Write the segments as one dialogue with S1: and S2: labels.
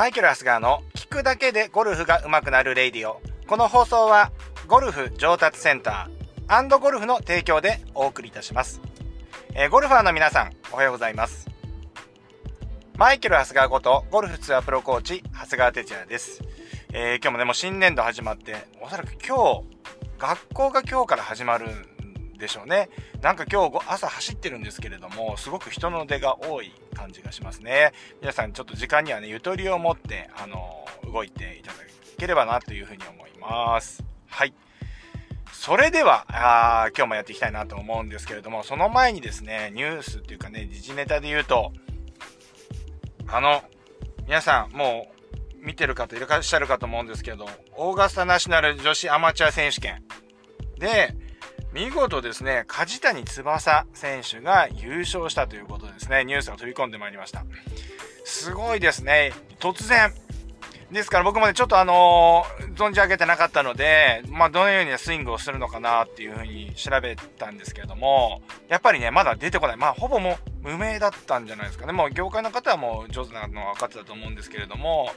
S1: マイケル・ハスガーの聞くだけでゴルフが上手くなるレイディオ。この放送はゴルフ上達センターゴルフの提供でお送りいたします。えー、ゴルファーの皆さん、おはようございます。マイケル・ハスガーことゴルフツアープロコーチ、長谷川哲也です。えー、今日もね、もう新年度始まって、おそらく今日、学校が今日から始まるんでしょうね。なんか今日朝走ってるんですけれども、すごく人の出が多い感じがしますね。皆さんちょっと時間にはね、ゆとりを持って、あの、動いていただければなというふうに思います。はい。それでは、あ今日もやっていきたいなと思うんですけれども、その前にですね、ニュースっていうかね、時事ネタで言うと、あの、皆さん、もう、見てる方いらっしゃるかと思うんですけど、オーガスタナショナル女子アマチュア選手権で、見事ですね、梶谷翼選手が優勝したということですね、ニュースが飛び込んでまいりました。すごいですね。突然。ですから僕もね、ちょっとあのー、存じ上げてなかったので、まあ、どのようにスイングをするのかなっていうふうに調べたんですけれども、やっぱりね、まだ出てこない。まあ、ほぼもう無名だったんじゃないですかね。もう業界の方はもう上手なのは分かってたと思うんですけれども、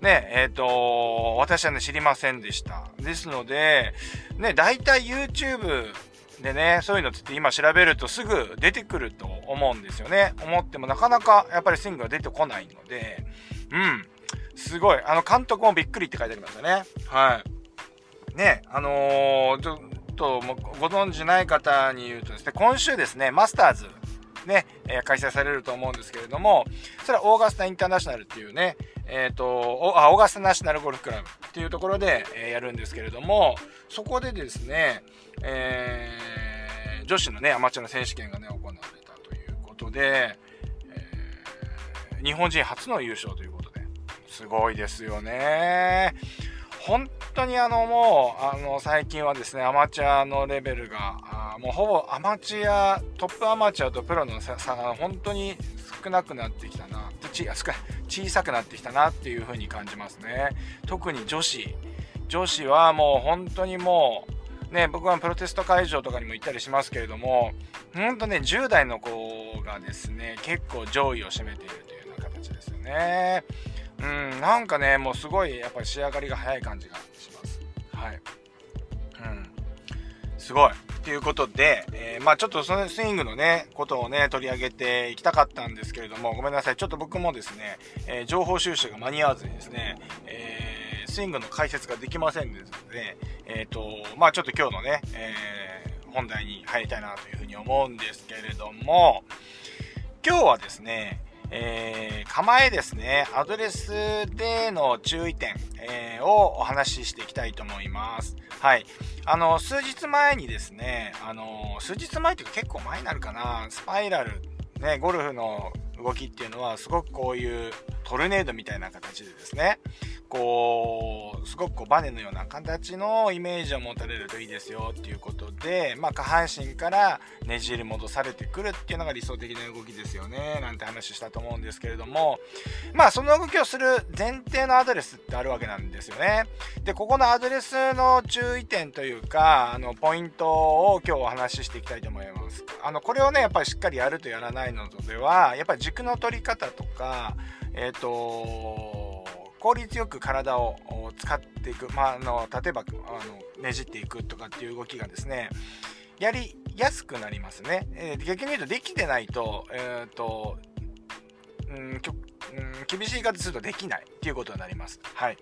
S1: ね、えっ、ー、と、私はね、知りませんでした。ですので、ね、大体 YouTube でね、そういうのって今調べるとすぐ出てくると思うんですよね。思ってもなかなかやっぱりスイングが出てこないので、うん。すごい。あの、監督もびっくりって書いてありましたね。はい。ね、あのー、ちょっとご存知ない方に言うとですね、今週ですね、マスターズ、ね、えー、開催されると思うんですけれども、それはオーガスタインターナショナルっていうね、えっ、ー、と、あ、オーガスタナショナルゴルフクラブっていうところで、えー、やるんですけれども、そこでですね、えー、女子のね、アマチュアの選手権がね、行われたということで、えー、日本人初の優勝ということで、すごいですよね。本当にあのもう、あの最近はですね、アマチュアのレベルが、もうほぼアマチュア、トップアマチュアとプロの差が本当に少なくなってきたな、ち小さくなってきたなっていう風に感じますね。特に女子。女子はもう本当にもう、ね、僕はプロテスト会場とかにも行ったりしますけれども、ほんとね、10代の子がですね、結構上位を占めているというような形ですよね。うん、なんかね、もうすごいやっぱり仕上がりが早い感じがします。はい。うん。すごい。ということで、えー、まあちょっとそのスイングのね、ことをね、取り上げていきたかったんですけれども、ごめんなさい。ちょっと僕もですね、えー、情報収集が間に合わずにですね、えー、スイングの解説ができませんので、えっ、ー、と、まあちょっと今日のね、え、本題に入りたいなというふうに思うんですけれども、今日はですね、え、構えですね、アドレスでの注意点、えー、をお話ししていきたいと思います。はい。あの、数日前にですね、あの、数日前っていうか結構前になるかな、スパイラル、ね、ゴルフの動きっていうのはすごくこういうトルネードみたいな形でですね、こう、すごくこうバネのような形のイメージを持たれるといいですよっていうことで、まあ下半身からねじり戻されてくるっていうのが理想的な動きですよね、なんて話したと思うんですけれども、まあその動きをする前提のアドレスってあるわけなんですよね。で、ここのアドレスの注意点というか、あの、ポイントを今日お話ししていきたいと思います。あの、これをね、やっぱりしっかりやるとやらないのでは、やっぱり軸の取り方とか、えっ、ー、と効率よく体を使っていく、まあ、あの例えばあのねじっていくとかっていう動きがですねやりやすくなりますね、えー、逆に言うとできてないと,、えーとうん、うん、厳しい形するとできないっていうことになります。はい。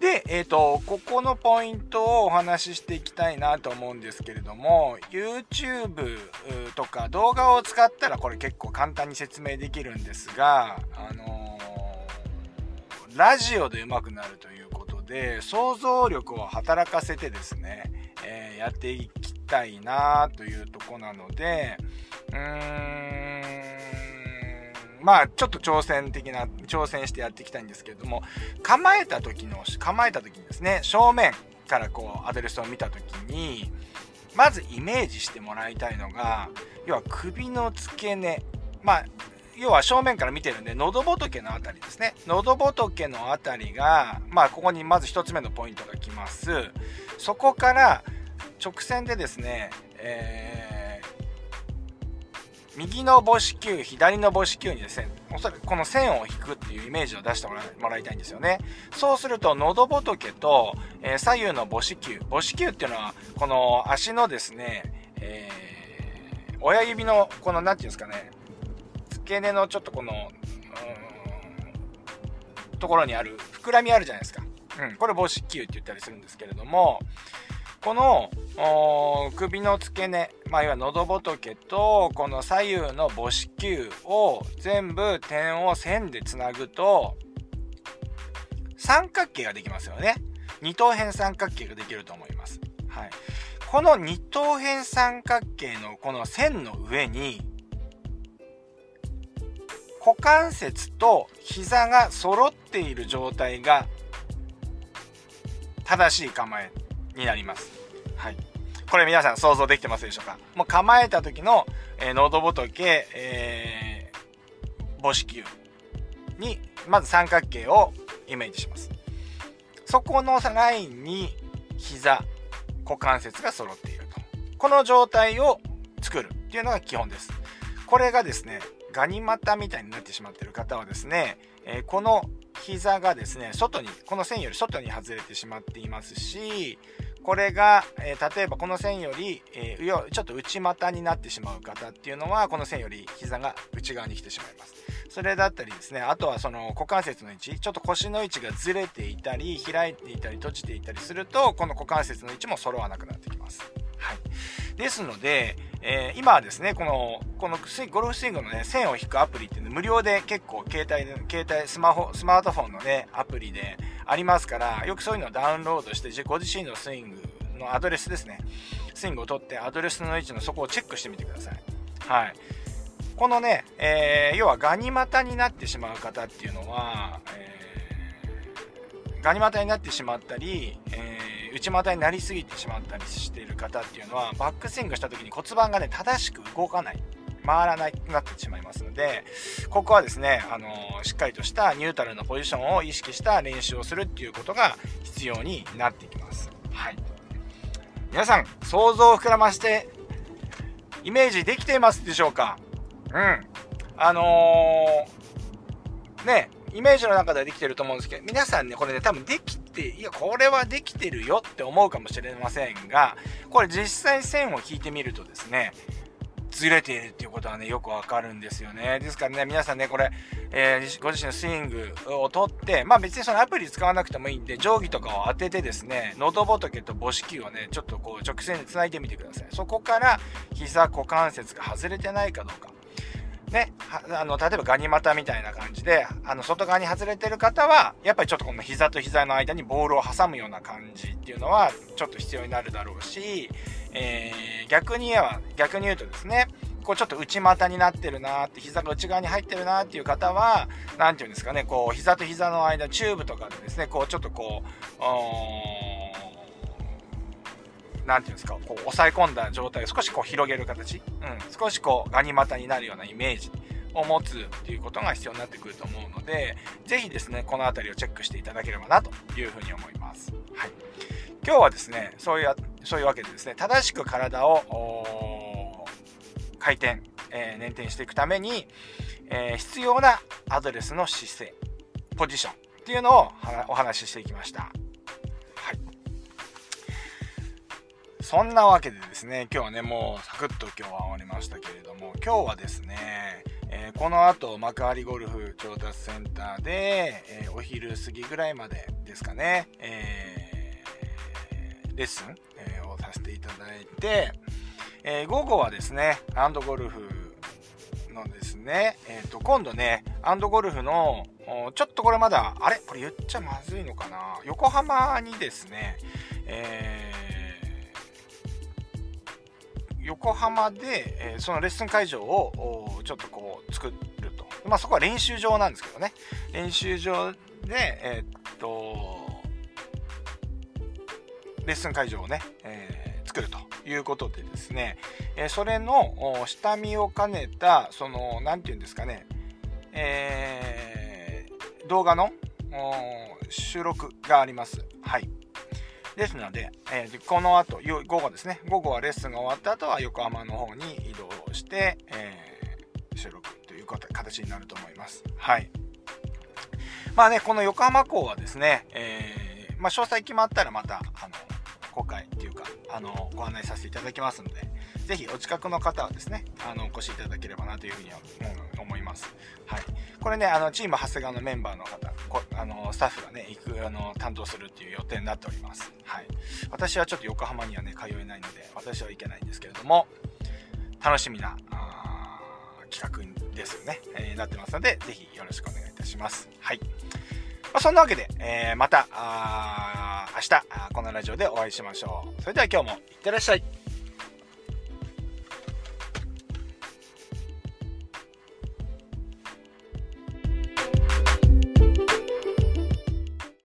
S1: で、えっ、ー、と、ここのポイントをお話ししていきたいなと思うんですけれども、YouTube とか動画を使ったらこれ結構簡単に説明できるんですが、あのラジオで上手くなるということで、想像力を働かせてですね、えー、やっていきたいなというとこなので、うーん、まあ、ちょっと挑戦的な、挑戦してやっていきたいんですけれども、構えた時の、構えた時にですね、正面からこう、アドレスを見た時に、まずイメージしてもらいたいのが、要は首の付け根、まあ、要は正面から見てるんで、喉仏のあたりですね。喉仏のあたりが、まあ、ここにまず1つ目のポイントが来ます。そこから直線でですね、え右の母子球、左の母子球にですね、おそらくこの線を引くっていうイメージを出してもらいたいんですよね。そうすると、喉仏と、えー、左右の母子球。母子球っていうのは、この足のですね、えー、親指の、この、なんていうんですかね、付け根のちょっとこの、ところにある、膨らみあるじゃないですか。うん、これ母子球って言ったりするんですけれども、この首の付け根、まあ、いわゆる喉仏とこの左右の母子球を全部点を線でつなぐと三角形ができますよね。二等辺三角形ができると思います。はい。この二等辺三角形のこの線の上に股関節と膝が揃っている状態が正しい構えになります。これ皆さん想像できてますでしょうか？もう構えた時の、えー、喉仏、えー、母子球に、まず三角形をイメージします。そこのラインに膝、股関節が揃っていると。この状態を作るっていうのが基本です。これがですね、ガニ股みたいになってしまっている方はですね、えー、この膝がですね、外に、この線より外に外れてしまっていますし、これが、えー、例えばこの線より、えー、ちょっと内股になってしまう方っていうのはこの線より膝が内側に来てしまいます。それだったりですねあとはその股関節の位置ちょっと腰の位置がずれていたり開いていたり閉じていたりするとこの股関節の位置も揃わなくなってきます。はい。ですので、えー、今はですねこのこのゴルフスイングのね線を引くアプリっていうの無料で結構携帯携帯スマホスマートフォンのねアプリでありますから、よくそういうのをダウンロードして、ご自身のスイングのアドレスですね。スイングを取って、アドレスの位置のそこをチェックしてみてください。はい。このね、えー、要はガニ股になってしまう方っていうのは、えー、ガニ股になってしまったり、えー、内股になりすぎてしまったりしている方っていうのは、バックスイングした時に骨盤がね、正しく動かない。回らなくなってしまいますので、ここはですね、あのしっかりとしたニュートラルなポジションを意識した練習をするっていうことが必要になってきます。はい。皆さん、想像を膨らまして、イメージできていますでしょうか？うん。あのー、ね、イメージの中ではできてると思うんですけど、皆さんね、これね、多分できて、いや、これはできてるよって思うかもしれませんが、これ実際線を引いてみるとですね、ずれているっていうことはね、よくわかるんですよね。ですからね、皆さんね、これ、えー、ご自身のスイングを取って、まあ別にそのアプリ使わなくてもいいんで、定規とかを当ててですね、喉仏と母子球をね、ちょっとこう直線で繋いでみてください。そこから膝股関節が外れてないかどうか。ね、あの、例えばガニ股みたいな感じで、あの、外側に外れてる方は、やっぱりちょっとこの膝と膝の間にボールを挟むような感じっていうのは、ちょっと必要になるだろうし、えー、逆に言えば、逆に言うとですね、こうちょっと内股になってるなーって、膝が内側に入ってるなーっていう方は、何て言うんですかね、こう、膝と膝の間、チューブとかでですね、こう、ちょっとこう、何て言うんですか、こう、押さえ込んだ状態を少しこう広げる形、うん、少しこう、ガニ股になるようなイメージを持つっていうことが必要になってくると思うので、ぜひですね、この辺りをチェックしていただければなというふうに思います。はい。今日はですね、そういう、そういうわけでですね、正しく体を回転、えー、捻転していくために、えー、必要なアドレスの姿勢、ポジションっていうのをお話ししていきました。そんなわけでですね、今日はね、もうサクッと今日は終わりましたけれども、今日はですね、えー、この後幕張ゴルフ調達センターで、えー、お昼過ぎぐらいまでですかね、えーレッスン、えをさせていただいて、え午後はですね、アンドゴルフのですね、えっ、と、今度ね、アンドゴルフの、ちょっとこれまだ、あれ？これ言っちゃまずいのかな？横浜にですね、えー、横浜で、えー、そのレッスン会場をちょっとこう作ると。まあそこは練習場なんですけどね。練習場で、えー、っと、レッスン会場をね、えー、作るということでですね、え、それの下見を兼ねた、その、なんて言うんですかね、え、動画の収録があります。はい。ですので、えー、この後、午後ですね、午後はレッスンが終わった後は横浜の方に移動して、えー、収録という形になると思います。はい。まあね、この横浜港はですね、えー、まあ詳細決まったらまた、あの、公開っていうか、あの、ご案内させていただきますので、ぜひお近くの方はですね、あの、お越しいただければなというふうには思います。はい。これね、あの、チーム長谷川のメンバーの方、こあの、スタッフがね、行く、あの、担当するっていう予定になっております。はい。私はちょっと横浜にはね、通えないので、私は行けないんですけれども、楽しみな、企画ですよね、えー、なってますので、ぜひよろしくお願いいたします。はい。まあ、そんなわけで、えー、また、明日、このラジオでお会いしましょう。それでは今日もいってらっしゃい。